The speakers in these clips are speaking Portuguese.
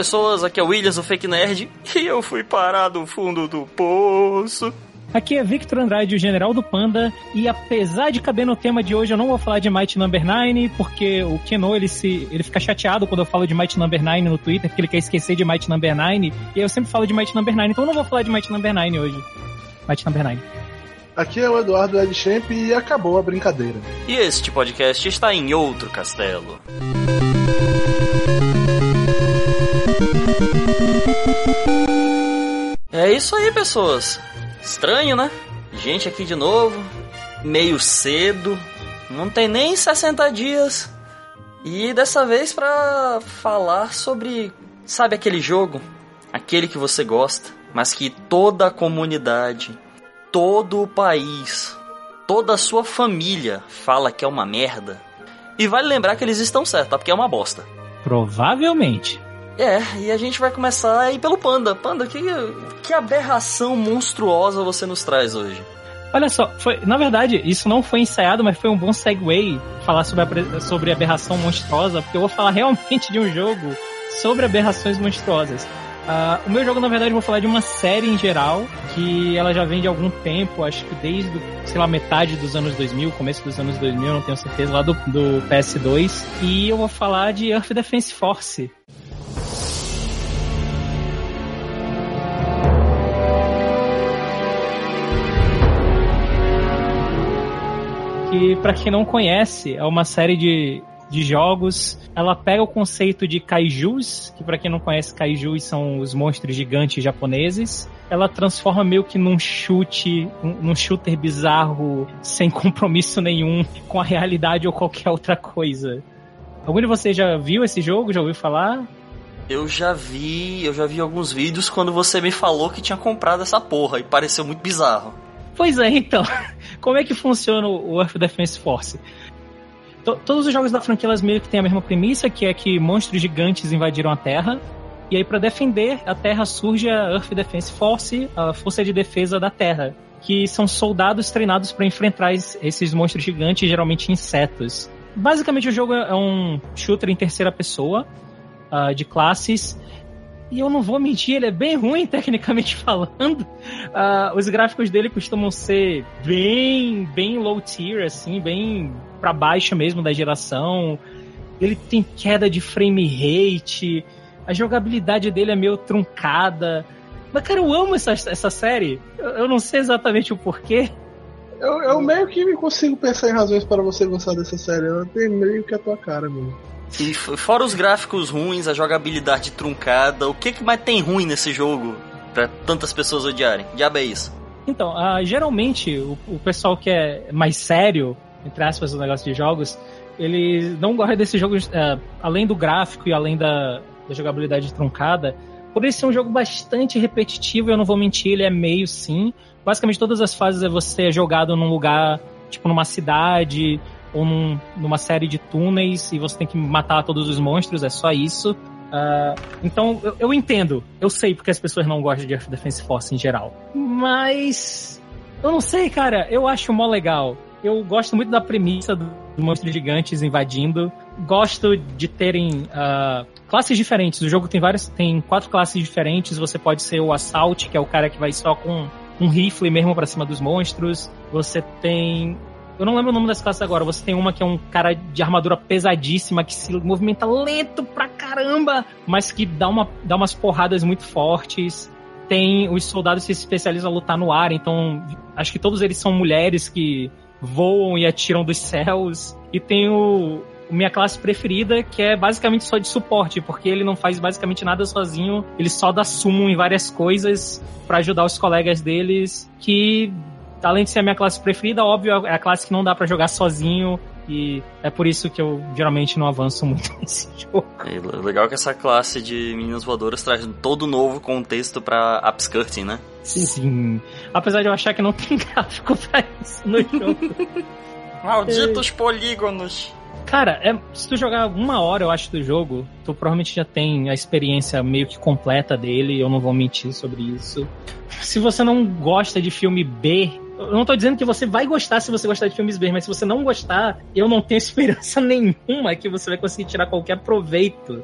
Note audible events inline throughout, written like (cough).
pessoas, aqui é o Williams, o Fake Nerd, (laughs) e eu fui parar do fundo do poço. Aqui é Victor Andrade, o General do Panda, e apesar de caber no tema de hoje, eu não vou falar de Might Number 9, porque o Keno, ele, se, ele fica chateado quando eu falo de Might Number 9 no Twitter, porque ele quer esquecer de Might Number 9, e eu sempre falo de Might Number 9, então eu não vou falar de Might Number 9 hoje. Might Number 9. Aqui é o Eduardo Edchamp e acabou a brincadeira. E este podcast está em outro castelo. É isso aí, pessoas. Estranho, né? Gente aqui de novo, meio cedo, não tem nem 60 dias. E dessa vez para falar sobre, sabe aquele jogo, aquele que você gosta, mas que toda a comunidade, todo o país, toda a sua família fala que é uma merda. E vale lembrar que eles estão certos, tá? Porque é uma bosta. Provavelmente. É, e a gente vai começar aí pelo Panda. Panda, que, que aberração monstruosa você nos traz hoje? Olha só, foi, na verdade, isso não foi ensaiado, mas foi um bom segue falar sobre, a, sobre aberração monstruosa, porque eu vou falar (laughs) realmente de um jogo sobre aberrações monstruosas. Uh, o meu jogo, na verdade, eu vou falar de uma série em geral, que ela já vem de algum tempo, acho que desde, sei lá, metade dos anos 2000, começo dos anos 2000, não tenho certeza, lá do, do PS2. E eu vou falar de Earth Defense Force. Que para quem não conhece, é uma série de, de jogos. Ela pega o conceito de kaijus, que para quem não conhece, kaijus são os monstros gigantes japoneses. Ela transforma meio que num chute, num shooter bizarro, sem (laughs) compromisso nenhum com a realidade ou qualquer outra coisa. Algum de vocês já viu esse jogo? Já ouviu falar? Eu já vi, eu já vi alguns vídeos quando você me falou que tinha comprado essa porra e pareceu muito bizarro. Pois é, então. (laughs) Como é que funciona o Earth Defense Force? T todos os jogos da franquia meio que têm a mesma premissa, que é que monstros gigantes invadiram a Terra. E aí, para defender a Terra, surge a Earth Defense Force, a Força de Defesa da Terra, que são soldados treinados para enfrentar esses monstros gigantes, geralmente insetos. Basicamente, o jogo é um shooter em terceira pessoa, uh, de classes, e eu não vou mentir, ele é bem ruim (laughs) tecnicamente falando. Uh, os gráficos dele costumam ser bem, bem low tier, assim, bem para baixo mesmo da geração. Ele tem queda de frame rate, a jogabilidade dele é meio truncada. Mas, cara, eu amo essa, essa série. Eu, eu não sei exatamente o porquê. Eu, eu meio que consigo pensar em razões para você gostar dessa série. Ela tem meio que a tua cara, mano. E fora os gráficos ruins, a jogabilidade truncada, o que, que mais tem ruim nesse jogo para tantas pessoas odiarem? Diabo é isso? Então, uh, geralmente o, o, pessoal que é mais sério, entre aspas, no negócio de jogos, eles não gostam desses jogos, uh, além do gráfico e além da, da jogabilidade truncada, por ele ser um jogo bastante repetitivo, eu não vou mentir, ele é meio sim. Basicamente todas as fases é você jogado num lugar, tipo numa cidade, ou num, numa série de túneis e você tem que matar todos os monstros, é só isso. Uh, então, eu, eu, entendo, eu sei porque as pessoas não gostam de Earth Defense Force em geral. Mas. Eu não sei, cara, eu acho mó legal. Eu gosto muito da premissa dos do monstros gigantes invadindo. Gosto de terem uh, classes diferentes. O jogo tem várias. tem quatro classes diferentes. Você pode ser o Assault, que é o cara que vai só com um rifle mesmo para cima dos monstros. Você tem eu não lembro o nome das classes agora. Você tem uma que é um cara de armadura pesadíssima, que se movimenta lento pra caramba, mas que dá, uma, dá umas porradas muito fortes. Tem os soldados que se especializam a lutar no ar, então acho que todos eles são mulheres que voam e atiram dos céus. E tem o, minha classe preferida, que é basicamente só de suporte, porque ele não faz basicamente nada sozinho, ele só dá sumo em várias coisas para ajudar os colegas deles, que além de ser a minha classe preferida, óbvio, é a classe que não dá para jogar sozinho. E é por isso que eu geralmente não avanço muito (laughs) nesse jogo. É legal que essa classe de meninas voadoras traz todo novo contexto pra upskirting, né? Sim. Sim. Apesar de eu achar que não tem (laughs) gráfico pra isso no jogo. (laughs) Malditos é... polígonos. Cara, é, se tu jogar uma hora, eu acho, do jogo, tu provavelmente já tem a experiência meio que completa dele, eu não vou mentir sobre isso. Se você não gosta de filme B, eu não tô dizendo que você vai gostar se você gostar de filmes B, mas se você não gostar, eu não tenho (laughs) esperança nenhuma que você vai conseguir tirar qualquer proveito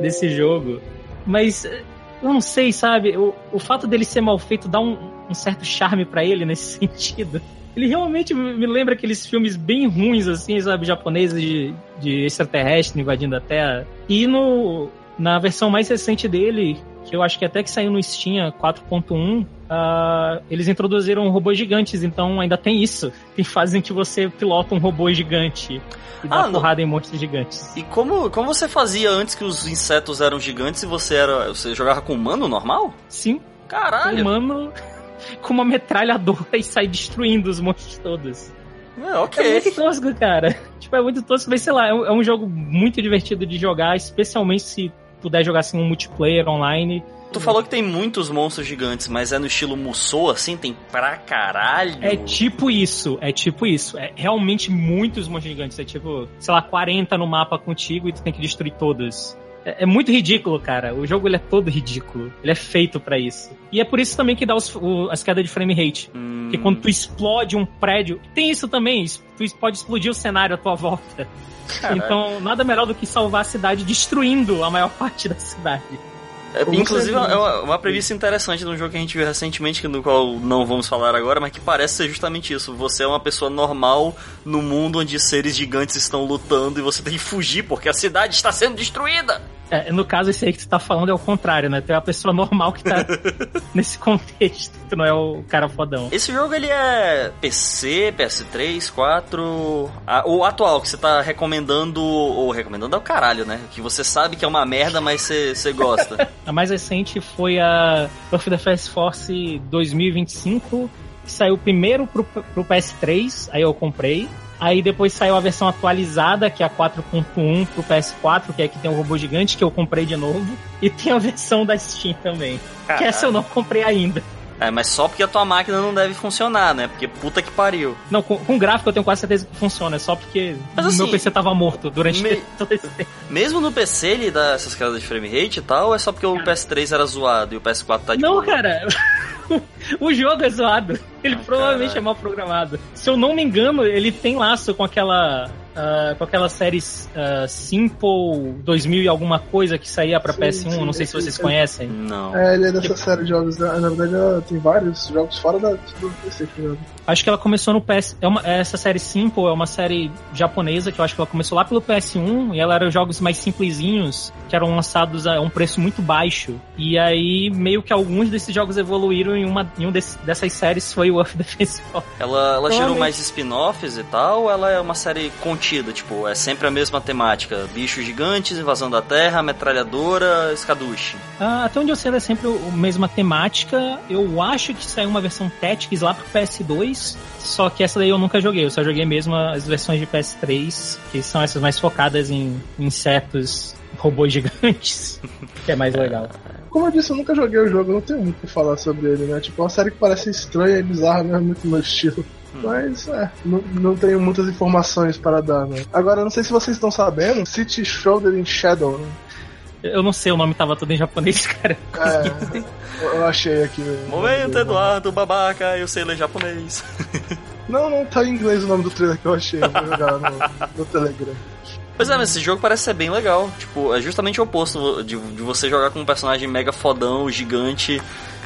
desse jogo. Mas eu não sei, sabe? O, o fato dele ser mal feito dá um, um certo charme para ele nesse (laughs) sentido. Ele realmente me lembra aqueles filmes bem ruins, assim, sabe? Japoneses de, de extraterrestre invadindo a Terra. E no, na versão mais recente dele, que eu acho que até que saiu no Steam 4.1, uh, eles introduziram robôs gigantes, então ainda tem isso. Tem fazem que você pilota um robô gigante e dá ah, porrada em monstros gigantes. E como, como você fazia antes que os insetos eram gigantes e você era. Você jogava com humano normal? Sim. Caralho! Humano (laughs) com uma metralhadora e sai destruindo os monstros todos. É, ok. É muito tosco, cara. Tipo, é muito tosco, mas sei lá, é um, é um jogo muito divertido de jogar, especialmente se puder jogar assim um multiplayer online. Tu falou que tem muitos monstros gigantes, mas é no estilo Musou, assim? Tem pra caralho? É tipo isso, é tipo isso. É realmente muitos monstros gigantes. É tipo, sei lá, 40 no mapa contigo e tu tem que destruir todos. É, é, muito ridículo, cara. O jogo ele é todo ridículo. Ele é feito para isso. E é por isso também que dá os, o, as quedas de frame rate. Hum. Porque quando tu explode um prédio. Tem isso também. Tu pode explodir o cenário à tua volta. Caralho. Então, nada melhor do que salvar a cidade destruindo a maior (laughs) parte da cidade. É, inclusive, é uma, uma, premissa interessante de um jogo que a gente viu recentemente, do qual não vamos falar agora, mas que parece ser justamente isso. Você é uma pessoa normal no mundo onde seres gigantes estão lutando e você tem que fugir porque a cidade está sendo destruída. É, no caso, esse aí que tu tá falando é o contrário, né? Tu é a pessoa normal que tá (laughs) nesse contexto, tu não é o cara fodão. Esse jogo, ele é PC, PS3, 4... Ah, o atual, que você tá recomendando, ou recomendando é o caralho, né? Que você sabe que é uma merda, mas você, gosta. (laughs) a mais recente foi a Buff the Fast Force 2025, que saiu primeiro pro, pro PS3, aí eu comprei. Aí depois saiu a versão atualizada, que é a 4.1 pro PS4, que é que tem o um robô gigante, que eu comprei de novo. (laughs) E tem a versão da Steam também. Caralho. Que essa eu não comprei ainda. É, mas só porque a tua máquina não deve funcionar, né? Porque puta que pariu. Não, com, com gráfico eu tenho quase certeza que funciona, é só porque mas, assim, meu PC tava morto durante me... (laughs) todo esse tempo. Mesmo no PC ele dá essas quedas de frame rate e tal, ou é só porque o PS3 era zoado e o PS4 tá de Não, boa? cara. (laughs) (laughs) o jogo é zoado. Ele ah, provavelmente é mal programado. Se eu não me engano, ele tem laço com aquela uh, com aquela série uh, Simple 2000 e alguma coisa que saía pra sim, PS1, sim, não sei se vocês conhecem. Não. É, ele é dessa série de jogos, né? na verdade ela tem vários jogos fora da, do PC que Acho que ela começou no PS. É uma, essa série Simple é uma série japonesa que eu acho que ela começou lá pelo PS1 e ela era jogos mais simplesinhos que eram lançados a um preço muito baixo. E aí, meio que alguns desses jogos evoluíram em uma em um desse, dessas séries foi o Earth Defense Force. Ela, ela gerou mais spin-offs e tal, ou ela é uma série contida? Tipo, é sempre a mesma temática: bichos gigantes, invasão da Terra, metralhadora, escaduche. Ah, até onde eu sei, ela é sempre a mesma temática. Eu acho que saiu uma versão Tactics lá pro PS2. Só que essa daí eu nunca joguei, eu só joguei mesmo as versões de PS3, que são essas mais focadas em insetos, (laughs) robôs gigantes, (laughs) que é mais legal. Como eu disse, eu nunca joguei o jogo, não tenho muito o que falar sobre ele, né? Tipo, é uma série que parece estranha e bizarra, não é muito meu estilo. Mas, é, não, não tenho muitas informações para dar, né? Agora, não sei se vocês estão sabendo, City Shoulder in Shadow, né? Eu não sei, o nome tava todo em japonês, (laughs) cara. É, eu achei aqui. Momento, Eduardo, babaca, eu sei ler japonês. (laughs) Não, não tá em inglês o nome do trailer que eu achei. Eu vou jogar no, no Telegram. Pois é, mas esse jogo parece ser bem legal. Tipo, é justamente o oposto de, de você jogar com um personagem mega fodão, gigante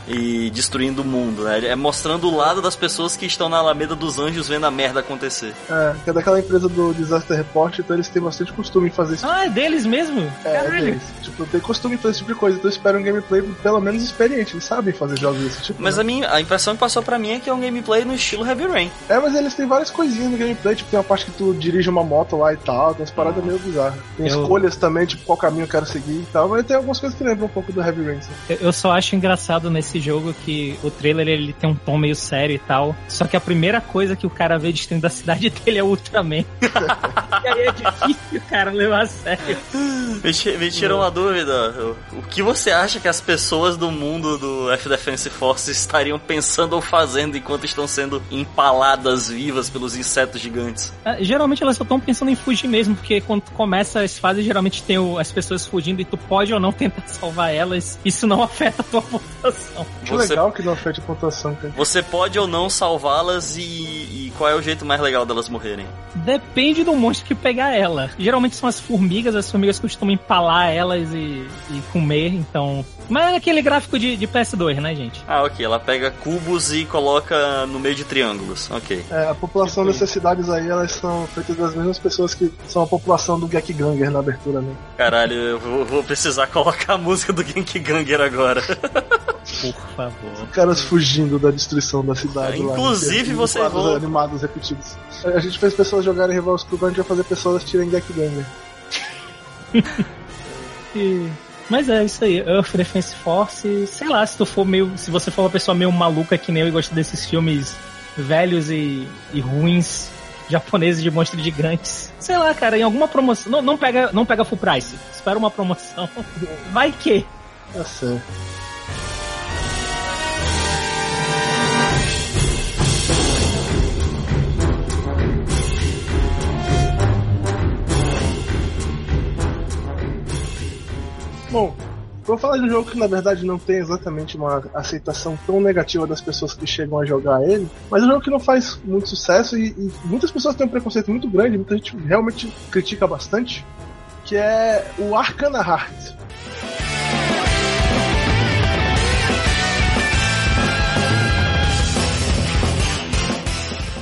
e destruindo o mundo, né? É mostrando o lado das pessoas que estão na Alameda dos Anjos vendo a merda acontecer. É, que é daquela empresa do Disaster Report, então eles têm bastante costume em fazer isso. Ah, é deles mesmo? É, é deles. Tipo, tem costume em fazer esse tipo de coisa, então eu espero um gameplay pelo menos experiente, eles sabem fazer jogos desse tipo. Mas né? a, minha, a impressão que passou pra mim é que é um gameplay no estilo Heavy Rain. É, mas eles têm várias coisinhas no gameplay, tipo, tem uma parte que tu dirige uma moto lá e tal, tem umas paradas meio bizarras. Tem eu... escolhas também, tipo, qual caminho eu quero seguir e tal, mas tem algumas coisas que lembram um pouco do Heavy Rain. Eu, eu só acho engraçado nesse jogo que o trailer ele tem um tom meio sério e tal. Só que a primeira coisa que o cara vê destruindo da cidade (laughs) dele é o Ultraman. e aí é difícil, cara, levar a sério. Me, me tirou uma dúvida. O que você acha que as pessoas do mundo do F-Defense Force estariam pensando ou fazendo enquanto estão sendo empaladas vivas pelos insetos gigantes? É, geralmente elas só estão pensando em fugir mesmo, porque quando começa as fases, geralmente tem o, as pessoas fugindo e tu pode ou não tentar (laughs) salvar elas. Isso não afeta a tua (laughs) pontuação. Pontuação. Que legal que não afete a pontuação, cara. Você pode ou não salvá-las e, e qual é o jeito mais legal delas morrerem? Depende do monstro que pegar ela. Geralmente são as formigas, as formigas costumam empalar elas e, e comer, então. Mas é aquele gráfico de, de PS2, né, gente? Ah, ok. Ela pega cubos e coloca no meio de triângulos. Ok. É, a população dessas cidades aí, elas são feitas das mesmas pessoas que são a população do Gekganger na abertura, né? Caralho, eu vou, vou precisar (laughs) colocar a música do Gekganger agora. Por favor. Caras fugindo da destruição da cidade lá. Inclusive, você errou. animados repetidos. A gente fez pessoas jogarem Rival School, agora a gente vai fazer pessoas tirem Gekganger. (laughs) E- Mas é isso aí, Earth Defense Force, sei lá, se tu for meio. Se você for uma pessoa meio maluca que nem eu e gosta desses filmes velhos e, e ruins, japoneses de monstros gigantes. Sei lá, cara, em alguma promoção. Não, não, pega, não pega full price. Espera uma promoção. (laughs) Vai que. Tá certo. Vou falar de um jogo que na verdade não tem exatamente uma aceitação tão negativa das pessoas que chegam a jogar ele, mas é um jogo que não faz muito sucesso e, e muitas pessoas têm um preconceito muito grande, muita gente realmente critica bastante, que é o Arcana Heart.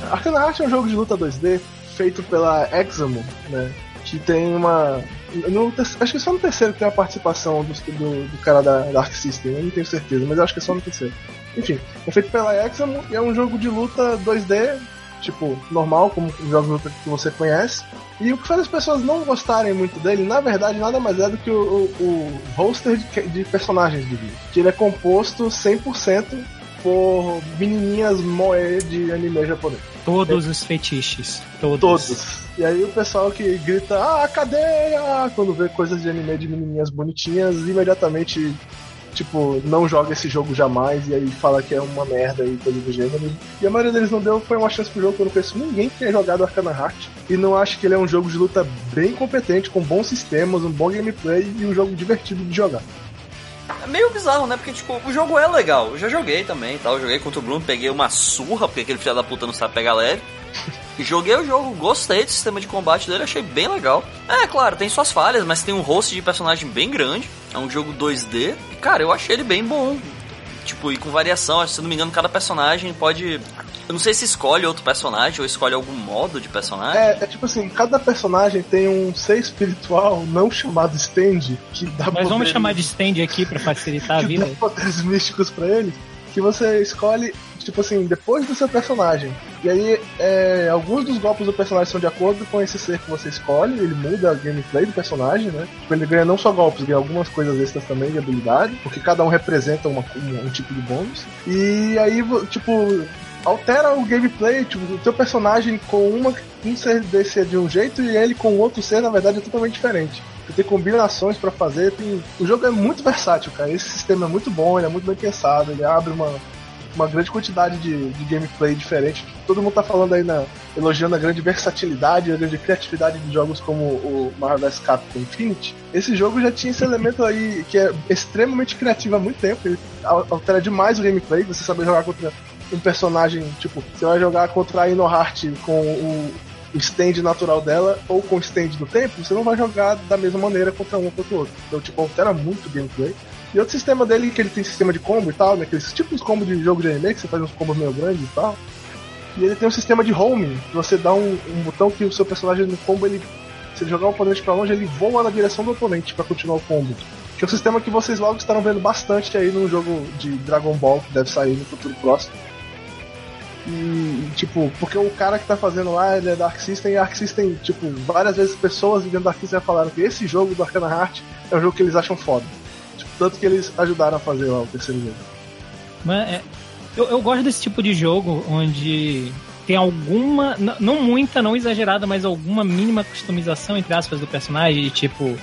Arcana Heart é um jogo de luta 2D feito pela Examo, né? Que tem uma. No acho que só no terceiro que tem a participação do, do, do cara da Dark System, eu não tenho certeza, mas acho que é só no terceiro. Enfim, é feito pela Examo e é um jogo de luta 2D, tipo, normal, como os jogos de luta que você conhece. E o que faz as pessoas não gostarem muito dele, na verdade, nada mais é do que o, o, o roster de, de personagens do vídeo. Que ele é composto 100% por menininhas moe de anime japonês. Todos os fetiches. Todos. Todos. E aí o pessoal que grita, ah, cadeia! Quando vê coisas de anime de menininhas bonitinhas, imediatamente, tipo, não joga esse jogo jamais, e aí fala que é uma merda e coisa do gênero. E a maioria deles não deu, foi uma chance pro jogo, que eu não conheço ninguém que tenha jogado Arcana Heart. E não acho que ele é um jogo de luta bem competente, com bons sistemas, um bom gameplay e um jogo divertido de jogar. É meio bizarro, né? Porque, tipo, o jogo é legal. Eu já joguei também tal. Eu joguei contra o Bruno, peguei uma surra, porque aquele filho da puta não sabe pegar leve. (laughs) Joguei o jogo, gostei do sistema de combate dele, achei bem legal. É, claro, tem suas falhas, mas tem um host de personagem bem grande. É um jogo 2D. E, cara, eu achei ele bem bom. Tipo, e com variação, se não me engano, cada personagem pode. Eu não sei se escolhe outro personagem ou escolhe algum modo de personagem. É, é tipo assim, cada personagem tem um ser espiritual não chamado stand, que dá Mas vamos poderes- chamar de stand aqui pra facilitar a (laughs) vida. dá poderes místicos pra ele, que você escolhe, tipo assim, depois do seu personagem. E aí, é, alguns dos golpes do personagem são de acordo com esse ser que você escolhe, ele muda a gameplay do personagem, né? Tipo, ele ganha não só golpes, ganha algumas coisas extras também de habilidade, porque cada um representa uma- um, um tipo de bônus. E aí, tipo, altera o gameplay, tipo, o teu personagem com uma, um ser desse é de um jeito e ele com outro ser, na verdade, é totalmente diferente. Você tem combinações pra fazer, tem... o jogo é muito versátil, cara. Esse sistema é muito bom, ele é muito bem pensado, ele abre uma, uma grande quantidade de, de gameplay diferente. Todo mundo tá falando aí na elogiando a grande versatilidade, a grande criatividade de jogos como o Marvel vs Capcom Infinity. Esse jogo já tinha esse elemento aí que é extremamente criativo há muito tempo. Ele al- altera demais o gameplay, você saber jogar contra um personagem, tipo, você vai jogar contra a Inoheart com o, stand natural dela ou com o stand do tempo, você não vai jogar da mesma maneira contra um ou contra o outro. Então, tipo, altera muito o gameplay. E outro sistema dele, que ele tem sistema de combo e tal, né? Aqueles tipos combo de jogo de anime, que você faz uns combos meio grandes e tal. E ele tem um sistema de homing, que você dá um, um botão que o seu personagem no combo, ele. Se ele jogar o oponente pra longe, ele voa na direção do oponente pra continuar o combo. Que é um sistema que vocês logo estarão vendo bastante aí no jogo de Dragon Ball, que deve sair no futuro próximo. Tipo, porque o cara que tá fazendo lá, ele é Dark System, e Arc System, tipo, várias vezes pessoas dentro da Dark System falaram que esse jogo do Arcana Heart é um jogo que eles acham foda. Tipo, tanto que eles ajudaram a fazer lá o terceiro jogo. Mas é, eu, eu gosto desse tipo de jogo onde tem alguma, não muita, não exagerada, mas alguma mínima customização, entre aspas, do personagem. Tipo,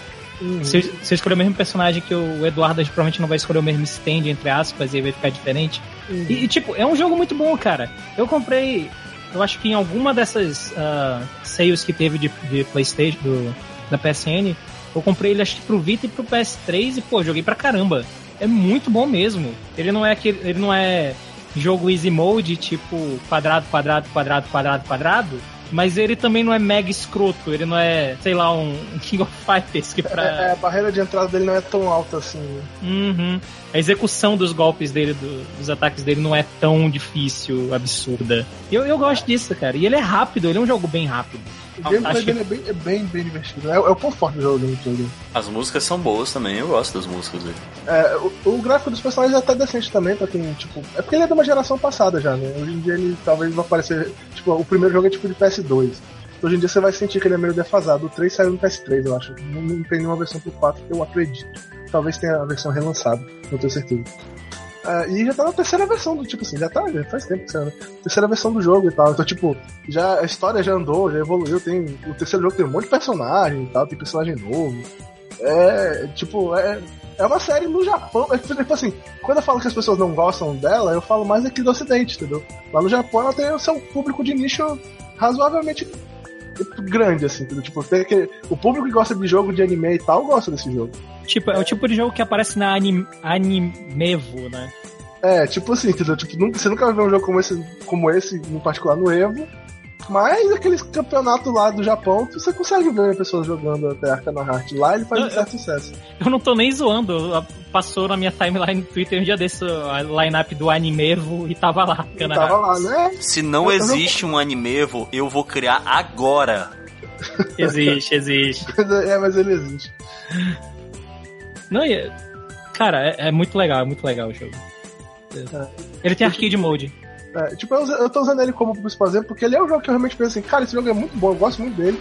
se, eu- se eu escolher o mesmo personagem que o Eduardo, a gente provavelmente não vai escolher o mesmo stand, entre aspas, e vai ficar diferente. E, e, tipo, é um jogo muito bom, cara. Eu comprei, eu acho que em alguma dessas ah, sales que teve de, de PlayStation, do, da PSN, eu comprei ele acho que pro Vita e pro PS3 e, pô, joguei pra caramba. é muito bom mesmo. Ele não é aquele, ele não é jogo easy mode, tipo quadrado, quadrado, quadrado, quadrado, quadrado. Mas ele também não é mega escroto, ele não é, sei lá, um King of Fighters que pra. É, é, a barreira de entrada dele não é tão alta assim. Uhum. A execução dos golpes dele, do, dos ataques dele não é tão difícil, absurda. Eu, eu gosto disso, cara. E ele é rápido, ele é um jogo bem rápido. O gameplay dele é bem, é bem, bem divertido. É, é o ponto forte do jogo dele. As músicas são boas também, eu gosto das músicas dele. É, o, o, gráfico dos personagens é até decente também, pra quem, tipo. É porque ele é de uma geração passada já, né? Hoje em dia ele talvez vai aparecer. Tipo, o primeiro jogo é tipo de PS2. Hoje em dia você vai sentir que ele é meio defasado. O 3 saiu no PS3, eu acho. Não, não tem nenhuma versão pro 4 que eu acredito. Talvez tenha a versão relançada, não tenho certeza. Uh, e já tá na terceira versão do tipo assim, já tá, já faz tempo que saiu, né? Terceira versão do jogo e tal. Então, tipo, já a história já andou, já evoluiu. Tem, o terceiro jogo tem um monte de personagem e tal, tem personagem novo. É, tipo, é, é uma série no Japão. É, tipo assim, quando eu falo que as pessoas não gostam dela, eu falo mais aqui do Ocidente, entendeu? Lá no Japão ela tem o seu público de nicho razoavelmente grande, assim, entendeu? Tipo, tem o público que gosta de jogo de anime e tal gosta desse jogo. Tipo, é o tipo de jogo que aparece na anim, Animevo, né? É, tipo assim, entendeu? Tipo, nunca, você nunca vai ver um jogo como esse, como esse, em particular no Evo. Mas aqueles campeonatos lá do Japão, você consegue ver pessoas jogando até Arcana Heart. Lá ele faz eu, um certo eu, sucesso. Eu não tô nem zoando. Passou na minha timeline no Twitter um dia desse a line-up do Animevo e tava lá. Arcana tava lá, né? Se não eu existe não... um Animevo, eu vou criar agora. Existe, existe. (laughs) é, mas ele existe. Não, cara, é, é, muito legal, é muito legal o jogo. É. Ele tem arcade mode. É, tipo, eu, eu tô usando ele como principal exemplo porque ele é um jogo que eu realmente penso assim, cara, esse jogo é muito bom, eu gosto muito dele.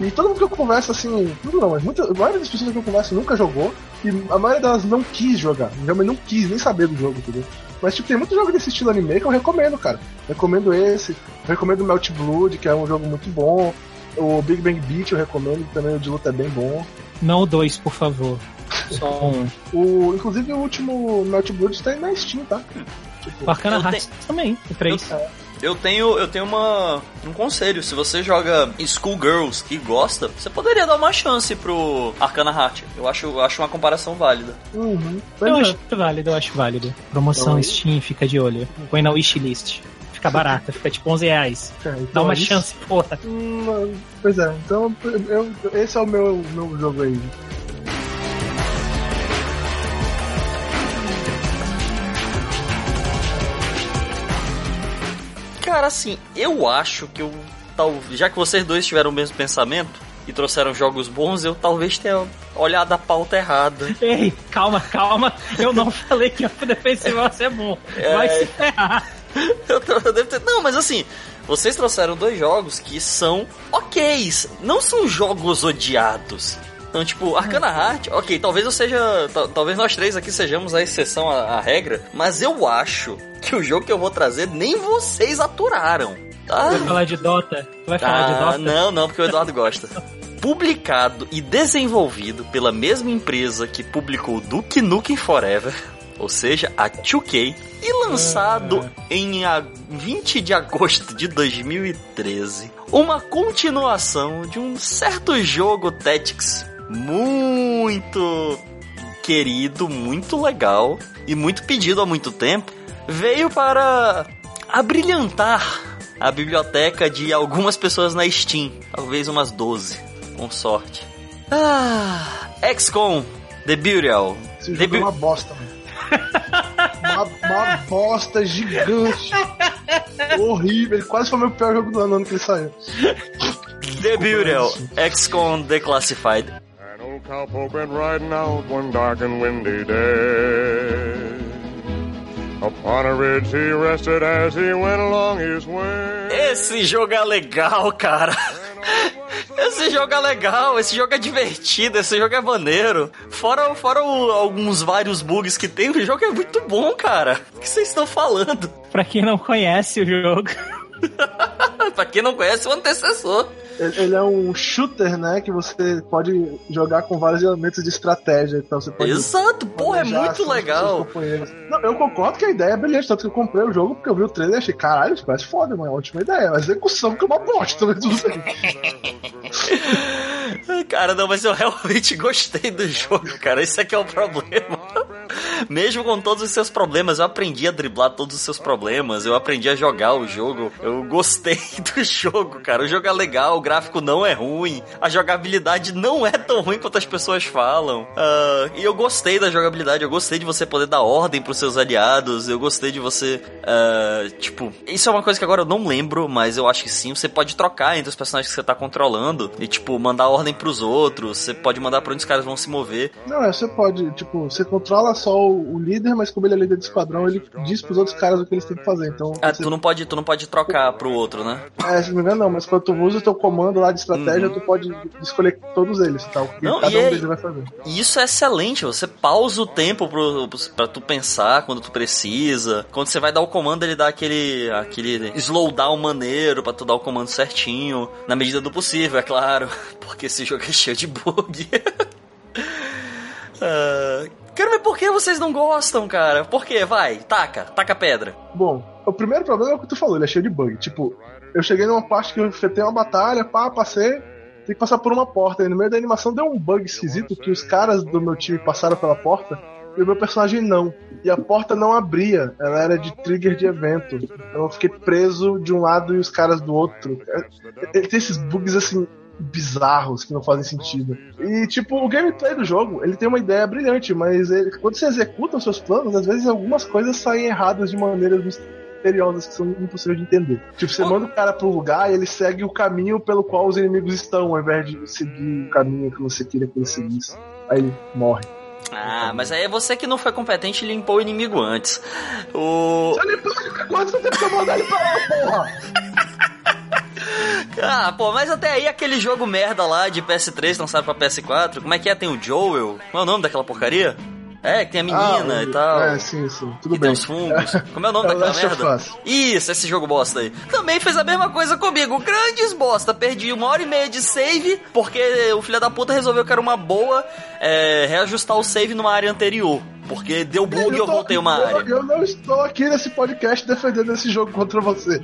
E todo mundo que eu converso, assim, tudo não, mas muita, a maioria das pessoas que eu converso nunca jogou, e a maioria delas não quis jogar, realmente não quis nem saber do jogo, entendeu? Mas, tipo, tem muito jogo desse estilo anime que eu recomendo, cara. Recomendo esse, recomendo Melt Blood, que é um jogo muito bom. O Big Bang Beat eu recomendo, também o de luta é bem bom. Não o 2, por favor. Só um. O, inclusive o último Melt Blood está na Steam, tá? Tipo, Bacana Hearts te... também, o 3. Eu, eu, tenho, eu tenho uma, um conselho. Se você joga Schoolgirls e gosta, você poderia dar uma chance pro Arcana Heart. Eu acho, eu acho uma comparação válida. Uhum. Eu é. acho válido, eu acho válido. Promoção então, Steam, fica de olho. Põe na wishlist fica barata, fica tipo 11 reais. É, (laughs) então Dá uma é chance, porra. Hum, pois é, então eu, esse é o meu, meu jogo aí. Cara, assim, eu acho que eu. Tal, já que vocês dois tiveram o mesmo pensamento e trouxeram jogos bons, eu talvez tenha olhado a pauta errada. (laughs) Ei, calma, calma. Eu não (laughs) falei que a defensiva vai ser bom. Vai é... se ferrar. Eu, eu devo ter... Não, mas assim, vocês trouxeram dois jogos que são ok, não são jogos odiados. Então, tipo, Arcana Heart, ok, talvez eu seja. Talvez nós três aqui sejamos a exceção à, à regra, mas eu acho que o jogo que eu vou trazer nem vocês aturaram. Tá? Vai falar de Dota? Vai falar de ah, Dota? Não, não, porque o Eduardo gosta. (laughs) Publicado e desenvolvido pela mesma empresa que publicou Duke Nukem Forever, ou seja, a 2K, e lançado é. em 20 de agosto de 2013, uma continuação de um certo jogo Tactics muito querido, muito legal e muito pedido há muito tempo, veio para abrilhantar a biblioteca de algumas pessoas na Steam, talvez umas 12, com sorte. Ah, XCOM, The Burial. Esse jogo The é uma bosta, mano. uma, uma bosta gigante. Horrível. Ele quase foi o meu pior jogo do ano, ano que ele saiu. The Burial, XCOM Declassified cowpoke went riding out one dark and windy day. Upon a ridge he rested as he went along his way. Esse jogo é legal, cara. Esse jogo é legal, esse jogo é divertido, esse jogo é maneiro. Fora, fora o, alguns vários bugs que tem, o jogo é muito bom, cara. O que vocês estão falando? Pra quem não conhece o jogo. (laughs) pra quem não conhece, o antecessor. Ele é um shooter, né? Que você pode jogar com vários elementos de estratégia. Então você pode. Exato, porra, é muito legal. Não, eu concordo que a ideia é brilhante, tanto que eu comprei o jogo porque eu vi o trailer e achei, caralho, isso parece foda, mano. É uma ótima ideia. A execução que é uma bosta, mas tudo bem. Cara, não, mas eu realmente gostei do jogo, cara. Esse aqui é o problema. Mesmo com todos os seus problemas, eu aprendi a driblar todos os seus problemas, eu aprendi a jogar o jogo, eu gostei (laughs) do jogo, cara. O jogo é legal, o gráfico não é ruim, a jogabilidade não é tão ruim quanto as pessoas falam. Uh, e eu gostei da jogabilidade, eu gostei de você poder dar ordem pros seus aliados, eu gostei de você. Uh, tipo, isso é uma coisa que agora eu não lembro, mas eu acho que sim. Você pode trocar entre os personagens que você tá controlando e, tipo, mandar ordem pros outros, você pode mandar pra onde os caras vão se mover. Não, é, você pode, tipo, você controla só o líder, mas como ele é líder de esquadrão, ele diz pros outros caras o que eles têm que fazer. Então. Ah, você... tu não pode, tu não pode trocar pro outro, né? É, se não me engano, não, mas quando tu usa o teu comando lá de estratégia, uhum. tu pode escolher todos eles, tal. Tá? Não, cada um é... deles vai fazer. E isso é excelente, você pausa o tempo pro, pra tu pensar quando tu precisa. Quando você vai dar o comando, ele dá aquele, aquele slowdown maneiro pra tu dar o comando certinho, na medida do possível, é claro. (laughs) Porque esse jogo é cheio de bug. uh, (laughs) quero ver por que vocês não gostam, cara. Por que? Vai, taca, taca pedra. Bom, o primeiro problema é o que tu falou, ele é cheio de bug. Tipo, eu cheguei numa parte que eu enfrentei uma batalha, pá, passei, tem que passar por uma porta. E no meio da animação deu um bug esquisito que os caras do meu time passaram pela porta e o meu personagem não. E a porta não abria, ela era de trigger de evento. Então eu fiquei preso de um lado e os caras do outro. É, ele tem esses bugs assim bizarros que não fazem sentido. E tipo, o gameplay do jogo, ele tem uma ideia brilhante, mas ele, quando você executa os seus planos, às vezes algumas coisas saem erradas de maneiras misteriosas que são impossíveis de entender. Tipo, você manda o cara pro lugar e ele segue o caminho pelo qual os inimigos estão, ao invés de seguir o caminho que você queria que ele seguisse. Aí ele morre. Ah, mas aí é você que não foi competente e limpou o inimigo antes. O. Você limpou quanto tempo que eu mandar ele pra lá, porra? (laughs) Ah, pô, mas até aí aquele jogo merda lá de PS3 lançado pra PS4, como é que é? Tem o Joel? Qual é o nome daquela porcaria? É, que tem a menina ah, e tal. É, sim, sim. Tudo que bem. Tem os fungos. Como é o nome (laughs) é daquela merda? Isso, esse jogo bosta aí. Também fez a mesma coisa comigo. Grandes bosta. Perdi uma hora e meia de save, porque o filho da puta resolveu que era uma boa é, reajustar o save numa área anterior. Porque deu bug e eu, eu voltei uma eu, área. Eu não estou aqui nesse podcast defendendo esse jogo contra você.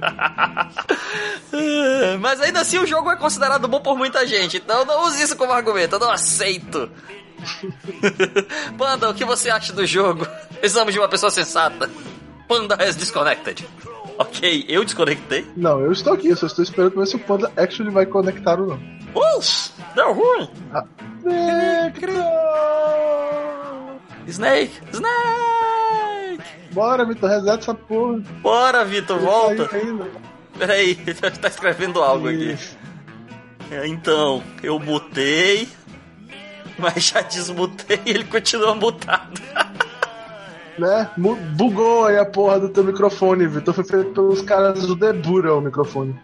(laughs) Mas ainda assim o jogo é considerado bom por muita gente. Então não use isso como argumento. Eu não aceito. (laughs) Panda, o que você acha do jogo? Precisamos de uma pessoa sensata. Panda has disconnected. Ok, eu desconectei? Não, eu estou aqui, eu só estou esperando ver se o Panda actually vai conectar ou não. Uff, deu ruim. Ah. Snake! Snake! Bora, Vitor, reseta essa porra. Bora, Vitor, volta. Peraí, (laughs) tá escrevendo algo aqui. Então, eu mutei, mas já desmutei e ele continua mutado. (laughs) né? Bugou aí a porra do teu microfone, Vitor. Foi feito pelos caras do Debura o microfone.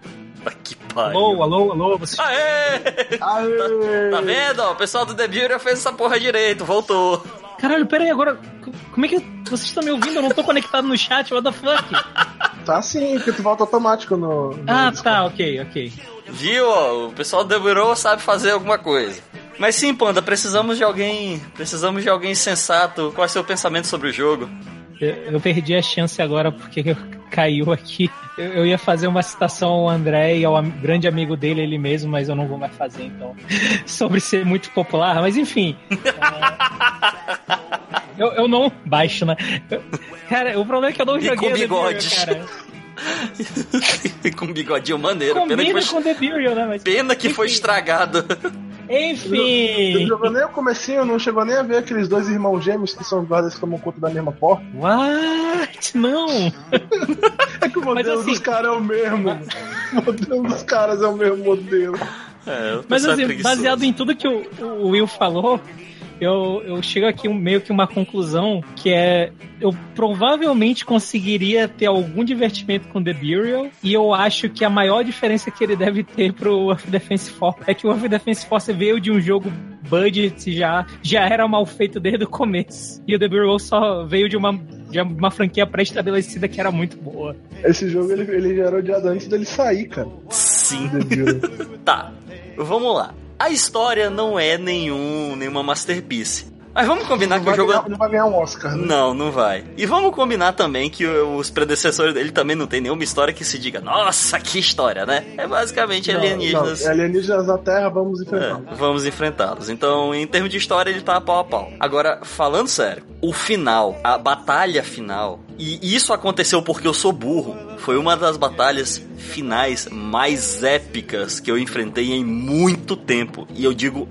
Que pariu. Alô, alô, alô. Você... Aê! Aê! Tá, tá vendo? O pessoal do Debura fez essa porra direito, voltou. Caralho, pera aí, agora. Como é que vocês estão me ouvindo? Eu não tô conectado no chat, what the fuck? Tá sim, porque tu volta automático no. no ah, Discord. tá, ok, ok. Viu? O pessoal do Debura sabe fazer alguma coisa. Mas sim, Panda, precisamos de alguém. Precisamos de alguém sensato. Qual é o seu pensamento sobre o jogo? Eu, eu perdi a chance agora porque caiu aqui. Eu, eu, ia fazer uma citação ao André e ao am grande amigo dele, ele mesmo, mas eu não vou mais fazer então. (laughs) sobre ser muito popular, mas enfim. é... eu, eu não baixo, né? cara, o problema é que eu não e joguei. Com bigode. cara. (laughs) com bigodinho maneiro. Combina pena que foi... com The Burial, né? Mas... Pena que Enfim. foi estragado. Enfim. Não jogou nem o comecinho, não chegou nem a ver aqueles dois irmãos gêmeos que são guardas que tomam conta da mesma porta. What? Não! (laughs) é que o modelo assim, dos caras é o mesmo. O modelo dos caras é o mesmo modelo. É, Mas assim, baseado em tudo que o, o Will falou, eu, eu chego aqui meio que uma conclusão que é eu provavelmente conseguiria ter algum divertimento com The Burial e eu acho que a maior diferença que ele deve ter pro Earth Defense Force é que o Earth Defense Force veio de um jogo budget já já era mal feito desde o começo e o The Burial só veio de uma de uma franquia pré-estabelecida que era muito boa. Esse jogo ele, ele já era odiado antes dele sair, cara. Sim. (laughs) tá. Vamos lá. A história não é nenhum, nenhuma masterpiece. Mas vamos combinar Não que o jogo. ganhar, não vai ganhar um Oscar, né? Não, não vai. E vamos combinar também que os predecessores dele também não tem nenhuma história que se diga, nossa, que história, né? É basicamente Não, alienígenas. não, alienígenas da Terra, vamos enfrentar. É, vamos enfrentá-los. Então, em termos de história, ele tá pau a pau. Agora, falando sério, o final, a batalha final, e isso aconteceu porque eu sou burro, foi uma das batalhas finais mais épicas que eu enfrentei em muito tempo. E eu digo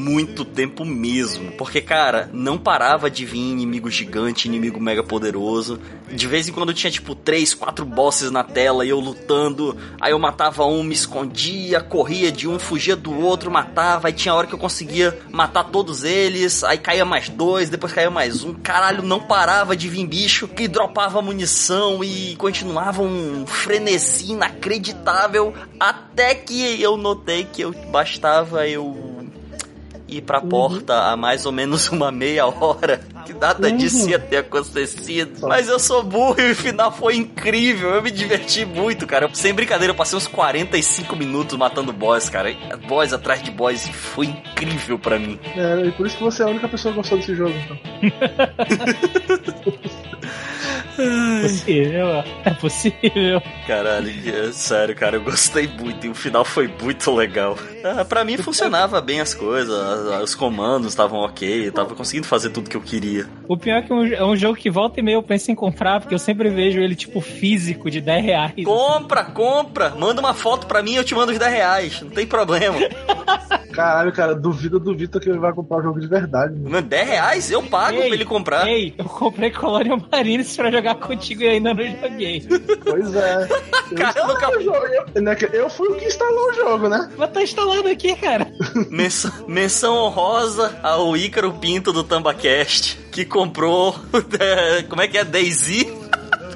muito tempo mesmo. Porque, cara, não parava de vir inimigo gigante, inimigo mega poderoso. De vez em quando tinha, tipo, três, quatro bosses na tela e eu lutando. Aí eu matava um, me escondia, corria de um, fugia do outro, matava. Aí tinha hora que eu conseguia matar todos eles. Aí caía mais dois, depois caía mais um. Caralho, não parava de vir bicho que dropava munição e continuava um frenesi inacreditável. Até que eu notei que eu bastava eu ir pra porta há mais ou menos uma meia hora. Que nada disso ia ter acontecido. Mas eu sou burro e o final foi incrível. Eu me diverti muito, cara. Sem brincadeira, eu passei uns 45 minutos matando boss, cara. Boss atrás de boss. e Foi incrível pra mim. É, e por isso que você é a única pessoa que gostou desse jogo, então. (laughs) Possível, é possível. Caralho, é sério, cara, eu gostei muito e o final foi muito legal. Ah, pra mim funcionava bem as coisas, as- os comandos estavam ok, eu tava conseguindo fazer tudo que eu queria. O pior é que é um- é um jogo que volta e meia eu penso em comprar, porque eu sempre vejo ele, tipo, físico, de 10 reais. Compra, compra, manda uma foto pra mim e eu te mando os 10 reais, não tem problema. (laughs) Caralho, cara, duvido do Vitor que ele vai comprar o jogo de verdade. Mano. Mano, 10 reais eu pago pra ele comprar. Ei, eu comprei Colonial Marines pra jogar contigo e ainda não joguei. Pois é. (laughs) Eu, Cara, eu nunca-. Eu- né, eu fui o que instalou o jogo, né? Mas tá instalado aqui, cara. (laughs) Menção, menção honrosa ao Ícaro Pinto do Tambacast, que comprou. (laughs) é, Como é que é? Daisy?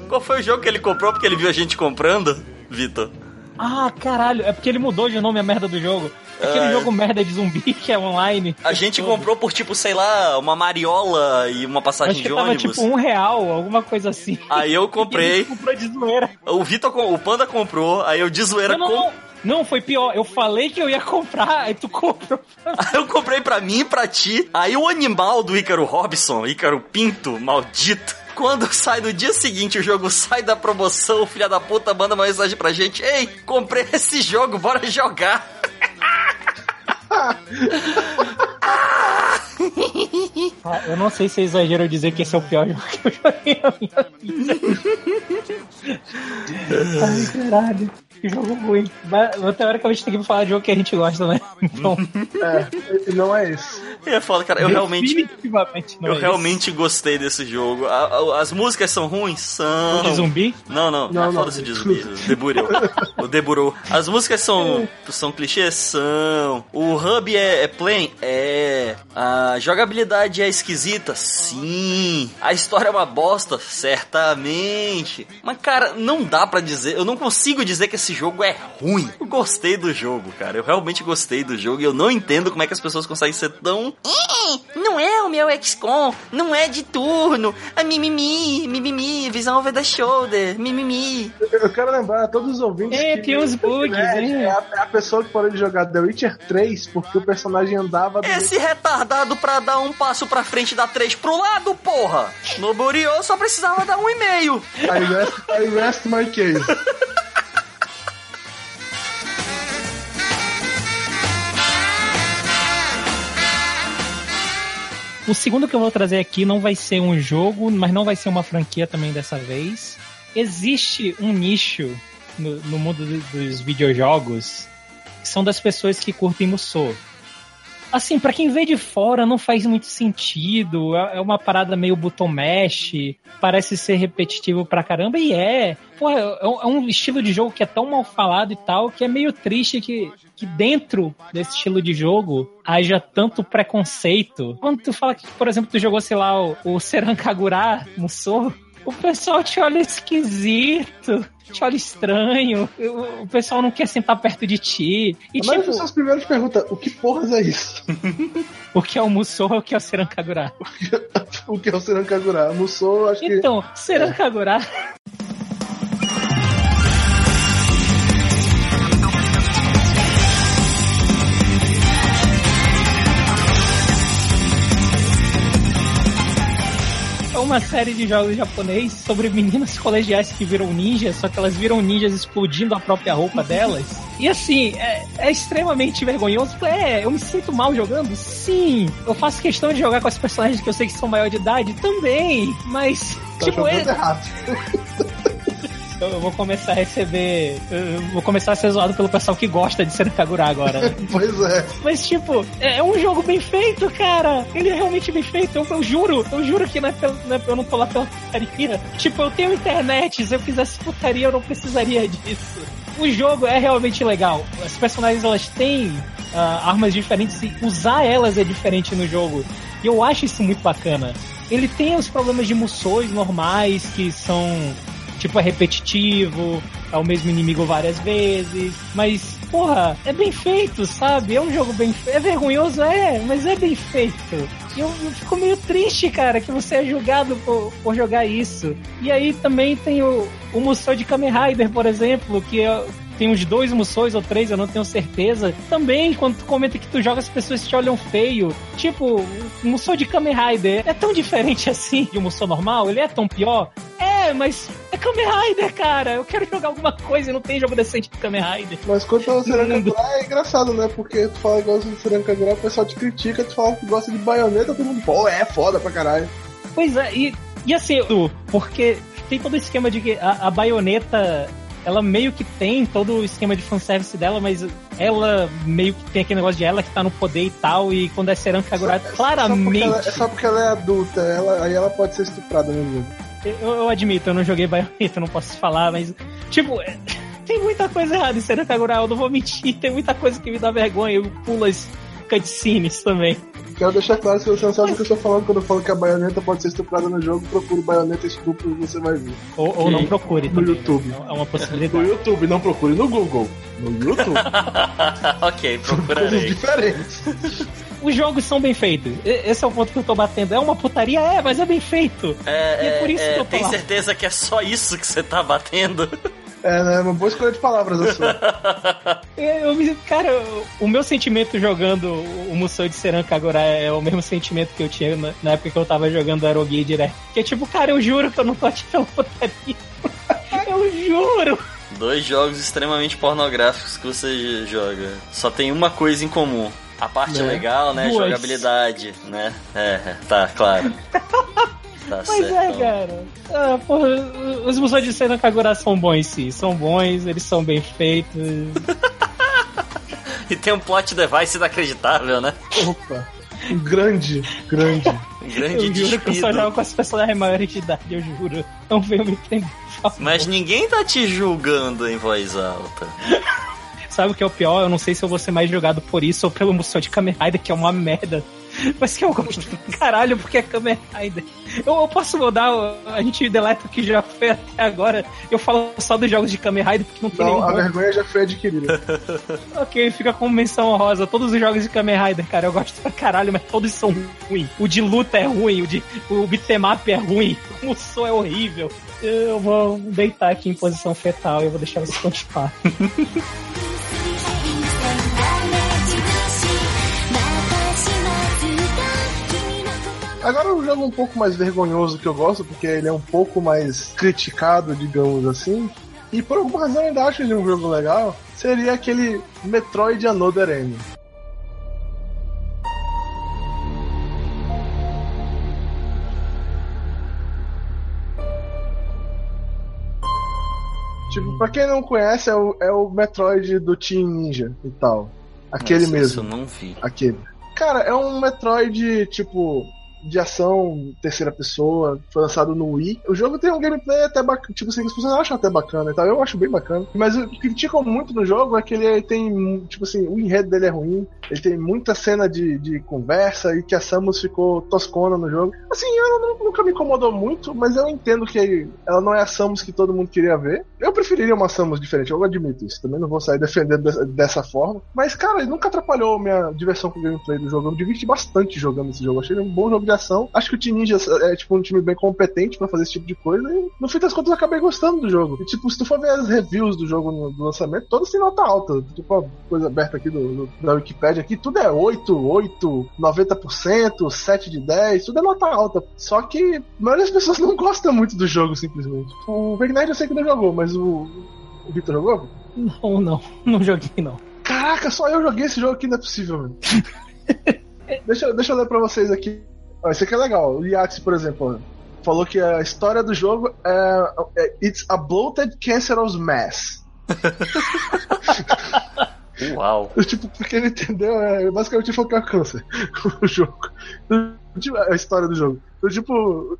Qual foi o jogo que ele comprou porque ele viu a gente comprando, Vitor? Ah, caralho, é porque ele mudou de nome a merda do jogo. Aquele Ah, jogo merda de zumbi (laughs) que é online. A gente comprou por tipo, sei lá, uma mariola e uma passagem de tava ônibus. tipo um real, alguma coisa assim. Aí eu (laughs) comprei, comprou de zoeira. o Vitor, o Panda comprou, aí eu de zoeira Não, não, não. Foi pior. Eu falei que eu ia comprar, aí tu comprou. Aí (laughs) eu comprei pra mim e pra ti. Aí o animal do Ícaro Robson, Ícaro Pinto, maldito. Quando sai no dia seguinte, o jogo sai da promoção, o filho da puta manda uma mensagem pra gente: Ei, comprei esse jogo, bora jogar. Ah, eu não sei se é exagero dizer que esse é o pior jogo que eu joguei na minha vida. Ai, caralho. Que jogo ruim. Mas, teoricamente tem que falar de jogo que a gente gosta, né? Então, É, não é esse. E é foda, cara, eu realmente. Eu é realmente gostei desse jogo. A- a- as músicas são ruins? São. O de zumbi? Não, não, Não, não, foda-se de zumbi. Deburou. (laughs) o deburou. As músicas são, são clichês? São. O hub é, é plain? É. A jogabilidade é esquisita? Sim. A história é uma bosta? Certamente. Mas, cara, não dá pra dizer. Eu não consigo dizer que esse jogo é ruim. Eu gostei do jogo, cara. Eu realmente gostei do jogo e eu não entendo como é que as pessoas conseguem ser tão. "Eh, Não é o meu XCOM, não é de turno. A mimimi, mimimi, visão over the shoulder, mimimi. Eu- Eu quero lembrar a todos os ouvintes. É, que tem uns bugs, é, hein? é a, é a pessoa que parou de jogar The Witcher 3 porque o personagem andava. do- Esse retardado pra dar um passo pra frente dá três pro lado, porra! No Buriô só precisava dar um e meio. I rest, I rest my case. (laughs) O segundo que eu vou trazer aqui não vai ser um jogo, mas não vai ser uma franquia também dessa vez. Existe um nicho no, no mundo do- dos videojogos que são das pessoas que curtem Musou. Assim, pra quem vê de fora não faz muito sentido, é é uma parada meio bottom mash, parece ser repetitivo pra caramba, e é. Pô, é um- é um estilo de jogo que é tão mal falado e tal, que é meio triste que, que dentro desse estilo de jogo haja tanto preconceito. Quando tu fala que, por exemplo, tu jogou, sei lá, o, o Seran Musou, o pessoal te olha esquisito, te olha estranho, o, pessoal não quer sentar perto de ti. E Mas tipo, as pessoas primeiro te perguntam: o que porras é isso? (laughs) o que é o Musou e o que é o Seran Kagura? (laughs) o que é o Seran Kagura? Musou, acho que. Então, Seran uma série de jogos japonês sobre meninas colegiais que viram ninjas, só que elas viram ninjas explodindo a própria roupa (laughs) delas. E assim, é, é extremamente vergonhoso. É, eu me sinto mal jogando? Sim. Eu faço questão de jogar com as personagens que eu sei que são maior de idade? Também. Mas, Tá tipo, é, errado. (laughs) eu eu vou começar a receber. Eu vou começar a ser zoado pelo pessoal que gosta de ser Kagura agora. (laughs) Pois é. Mas, tipo, é é um jogo bem feito, cara. Ele é realmente bem feito. Eu, eu juro, eu juro que não é pelo- não é- eu não tô lá pela putaria. Tipo, eu tenho internet. Se eu quisesse putaria, eu não precisaria (laughs) disso. O jogo é realmente legal. As personagens, elas têm ah, armas diferentes e usar elas é diferente no jogo. E eu acho isso muito bacana. Ele tem os problemas de musões normais, que são tipo, é repetitivo, é o mesmo inimigo várias vezes, mas, porra, é bem feito, sabe? É um jogo bem feito. É vergonhoso, é, mas é bem feito. E eu, eu fico meio triste, cara, que você é julgado por, por jogar isso. E aí também tem o, o Musou de Kamen Rider, por exemplo, que é, tem uns dois Musous ou três, eu não tenho certeza. Também, quando tu comenta que tu joga, as pessoas te olham feio. Tipo, o Musou de Kamen Rider é tão diferente (laughs) assim de um Musou normal? Ele é tão pior? É, mas é Kamen Rider, cara. Eu quero jogar alguma coisa e não tem jogo decente de Kamen Rider. Mas quanto ao Serankagura é engraçado, né? Porque tu fala que gosta de Serankagura, o pessoal te critica, tu fala que gosta de baioneta, todo mundo, pô, é foda pra caralho. Pois é, e, e assim, porque tem todo o esquema de que a, a baioneta. Ela meio que tem todo o esquema de fanservice dela, mas ela meio que tem aquele negócio de ela que tá no poder e tal, e quando é Seran Kagura, Só porque claramente. ela- é só porque ela é adulta, ela, aí ela pode ser estuprada no jogo. Eu, eu admito, eu não joguei Bayonetta, (laughs) não posso falar, mas, tipo, é, (laughs) tem muita coisa errada em Seran Kagura, eu não vou mentir, tem muita coisa que me dá vergonha, eu pulo as cutscenes também. Quero deixar claro, se você não sabe o que eu estou falando quando eu falo que a baioneta pode ser estuprada no jogo, procure baioneta estupro e você vai ver. Ou, ou não procure No também, YouTube. né? É uma No possibilidade. YouTube, não procure no Google. No YouTube. (laughs) ok, Coisas procurarei. diferentes. Os jogos são bem feitos. Esse é o ponto que eu tô batendo. É uma putaria, é, mas é bem feito. É, E é por isso é, que eu tô tem lá. certeza que é só isso que você tá batendo? (laughs) É, né? Uma boa escolha de palavras a sua. (laughs) Eu, me- cara, o meu sentimento jogando o Musou de Seran Kagura é o mesmo sentimento que eu tinha na, na época que eu tava jogando Aerogay direto. Que é tipo, cara, eu juro que eu não tô pela putaria. (laughs) Eu juro! Dois jogos extremamente pornográficos que você joga. Só tem uma coisa em comum. A parte Né? legal, né? Duas. Jogabilidade, né? É, tá, claro. (laughs) Tá Mas é, cara. Ah, porra, os Musou de Seran Kagura são bons, sim. São bons, eles são bem feitos. (laughs) E tem um plot device inacreditável, né? Opa. Grande, grande. (laughs) Grande Eu juro que eu só despido. jogo com as personagens maiores de idade, eu juro. Não venho me favor. Mas ninguém tá te julgando em voz alta. (laughs) Sabe o que é o pior? Eu não sei se eu vou ser mais jogado por isso ou pelo Musou de Kamen Rider, que é uma merda. (laughs) Mas que eu gosto do caralho porque é Kamen Rider. Eu, eu posso mudar, a gente deleta o que já foi até agora. Eu falo só dos jogos de Kamen Rider porque não tem Não, a nenhum. vergonha já foi adquirida. (laughs) Ok, fica como menção honrosa. Todos os jogos de Kamen Rider, cara, eu gosto pra caralho, mas todos são ruins. O de luta é ruim, o de o beatmap é ruim, (laughs) o Musou é horrível. Eu vou deitar aqui em posição fetal e eu vou deixar você continuar. Agora um jogo um pouco mais vergonhoso que eu gosto, porque ele é um pouco mais criticado, digamos assim. E por alguma razão eu ainda acho ele um jogo legal. Seria aquele Metroid Another M. Tipo, pra quem não conhece, é o, é o Metroid do Team Ninja e tal. Aquele Nossa, mesmo. Isso eu não vi. Aquele. Cara, é um Metroid, tipo, de ação, terceira pessoa, foi lançado no Wii. O jogo tem um gameplay até bacana, tipo assim, as pessoas acham até bacana e tal, eu acho bem bacana. Mas o que criticam muito no jogo é que ele tem, tipo assim, o enredo dele é ruim, ele tem muita cena de, de conversa e que a Samus ficou toscona no jogo. Assim, ela não- nunca me incomodou muito, mas eu entendo que ela não é a Samus que todo mundo queria ver. Eu preferiria uma Samus diferente, eu admito isso, também não vou sair defendendo dessa, forma. Mas, cara, ele nunca atrapalhou minha diversão com o gameplay do jogo. Eu me diverti bastante jogando esse jogo, achei um bom jogo de Acho que o Team Ninja é tipo um time bem competente pra fazer esse tipo de coisa. E no fim das contas eu acabei gostando do jogo. E tipo, se tu for ver as reviews do jogo no, do lançamento, todas têm nota alta. Tipo, a coisa aberta aqui do, do, da Wikipedia aqui, tudo é 8, 8, 90%, 7 de 10, tudo é nota alta. Só que a maioria das pessoas não gosta muito do jogo, simplesmente. O Vegnerd eu sei que não jogou, mas o, o Victor jogou? Não, não. Não joguei, não. Caraca, só eu joguei esse jogo aqui, não é possível, mano. (laughs) deixa, deixa eu ler pra vocês aqui. Esse aqui é legal. O Yax, por exemplo, falou que a história do jogo é, é It's a bloated cancerous mass. (laughs) Uau. Tipo, porque ele entendeu, é basicamente falou que é câncer (laughs) o jogo. (laughs) Tipo, a história do jogo. Então, tipo,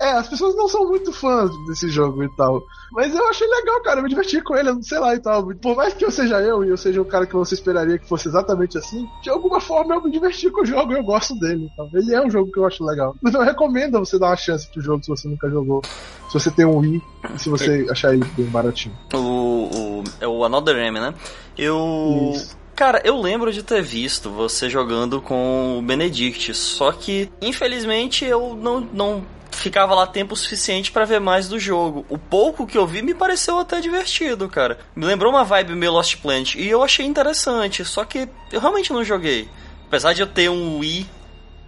é, as pessoas não são muito fãs desse jogo e tal. Mas eu achei legal, cara. Eu me diverti com ele, sei lá e tal. Por mais que eu seja eu e eu seja o cara que você esperaria que fosse exatamente assim, de alguma forma eu me diverti com o jogo e eu gosto dele. Então. Ele é um jogo que eu acho legal. Mas eu recomendo você dar uma chance pro jogo se você nunca jogou. Se você tem um Wii e se você achar ele bem baratinho. O, o, é o Another M, né? Eu. Isso. Cara, eu lembro de ter visto você jogando com o Benedict, só que infelizmente eu não, não ficava lá tempo suficiente para ver mais do jogo. O pouco que eu vi me pareceu até divertido, cara. Me lembrou uma vibe meio Lost Planet e eu achei interessante, só que eu realmente não joguei. Apesar de eu ter um Wii.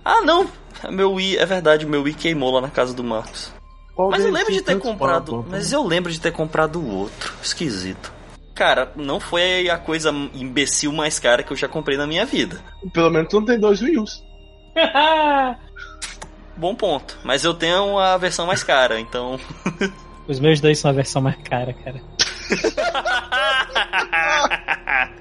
Ah, não! (laughs) Meu Wii, é verdade, meu Wii queimou lá na casa do Marcos. Qual Mas eu lembro de ter comprado. pau, Mas eu lembro de ter comprado o outro. Esquisito. Cara, não foi a coisa imbecil mais cara que eu já comprei na minha vida. Pelo menos tu não tem dois Wii U's. (laughs) Bom ponto. Mas eu tenho a versão mais cara, então. (laughs) Os meus dois são a versão mais cara, cara. (laughs)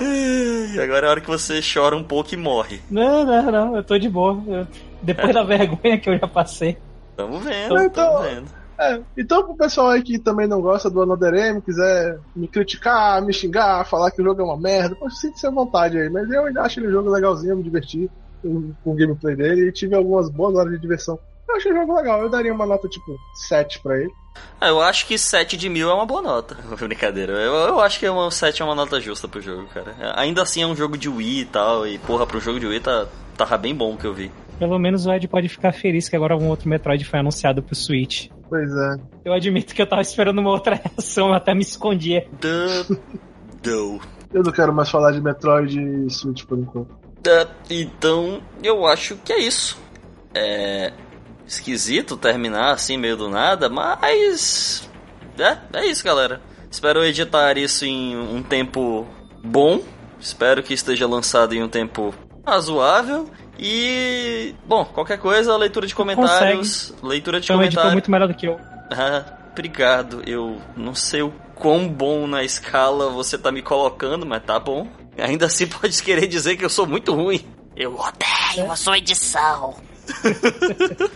E Agora é a hora que você chora um pouco e morre. Não, não, não, eu tô de boa. Eu- depois da (laughs) vergonha que eu já passei. Tamo vendo, Então- tamo vendo. É, então pro pessoal aí que também não gosta do Another M, quiser me criticar, me xingar, falar que o jogo é uma merda, pode sinta-se à vontade aí. Mas eu ainda acho ele um jogo legalzinho, me diverti com, o gameplay dele e tive algumas boas horas de diversão. Eu achei o jogo legal, eu daria uma nota tipo 7 pra ele. Ah, eu acho que 7 de mil é uma boa nota. (laughs) Brincadeira. Eu, eu acho que uma 7 é uma nota justa pro jogo, cara. Ainda assim é um jogo de Wii e tal. E porra, pro jogo de Wii tá, tava bem bom o que eu vi. Pelo menos o Ed pode ficar feliz que agora um outro Metroid foi anunciado pro Switch. Pois é. Eu admito que eu tava esperando uma outra (laughs) reação, eu até me escondia. Duh, duh. Eu não quero mais falar de Metroid e Switch por enquanto. Então, eu acho que é isso. É esquisito terminar assim meio do nada, mas é, é isso, galera. Espero editar isso em um tempo bom. Espero que esteja lançado em um tempo razoável. E, bom, qualquer coisa, leitura de comentários. Leitura de editor comentários. muito melhor do que eu. Ah, obrigado. Eu não sei o quão bom na escala você tá me colocando, mas tá bom. Ainda assim (laughs) pode querer dizer que eu sou muito ruim. Eu odeio a sua edição.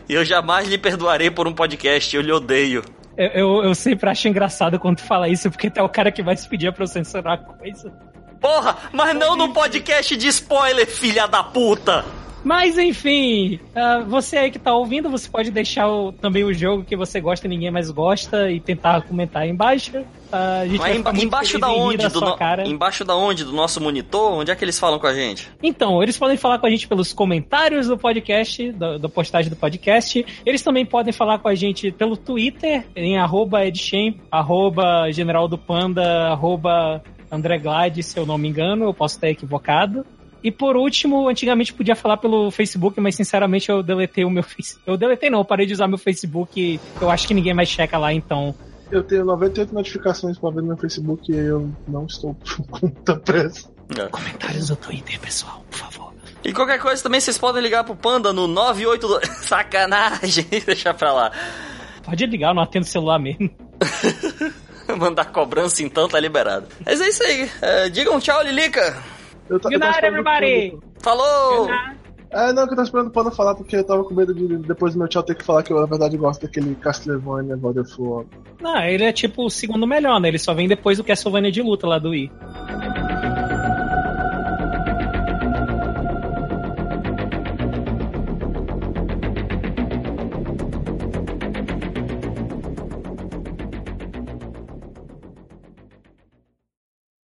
E (laughs) eu jamais lhe perdoarei por um podcast, eu lhe odeio. Eu, eu, eu sempre acho engraçado quando tu fala isso, porque tu é o cara que vai se pedir pra eu censurar coisa. Porra, mas não no podcast de spoiler, filha da puta! Mas enfim, ah, você aí que tá ouvindo, você pode deixar o- também o jogo que você gosta e ninguém mais gosta e tentar comentar aí embaixo. A gente vai Mas emba- embaixo da onde? Do no-. Embaixo da onde? Do nosso monitor? Onde é que eles falam com a gente? Então, eles podem falar com a gente pelos comentários do podcast, do- da postagem do podcast. Eles também podem falar com a gente pelo Twitter, em arroba edchamp, arroba general do panda, arroba André Glade, se eu não me engano, eu posso estar equivocado. E por último, antigamente podia falar pelo Facebook, mas sinceramente eu deletei o meu Facebook. Eu deletei não, eu parei de usar meu Facebook. Eu acho que ninguém mais checa lá, então. Eu tenho 98 notificações pra ver no meu Facebook e eu não estou (laughs) com muita pressa. Comentários do Twitter, pessoal, por favor. E qualquer coisa também vocês podem ligar pro Panda no 982. (laughs) Sacanagem, (laughs) deixa pra lá. Pode ligar, eu não atendo celular mesmo. Mandar cobrança então tá liberado. Mas é isso aí. É, digam tchau, Lilica. Eu Good night, everybody! Falou! É, não, que eu tava esperando o Panda falar porque eu tava com medo de depois do meu tchau ter que falar que eu na verdade gosto daquele Castlevania God of War. Não, ele é tipo o segundo melhor, né? Ele só vem depois do Castlevania de luta lá do Wii.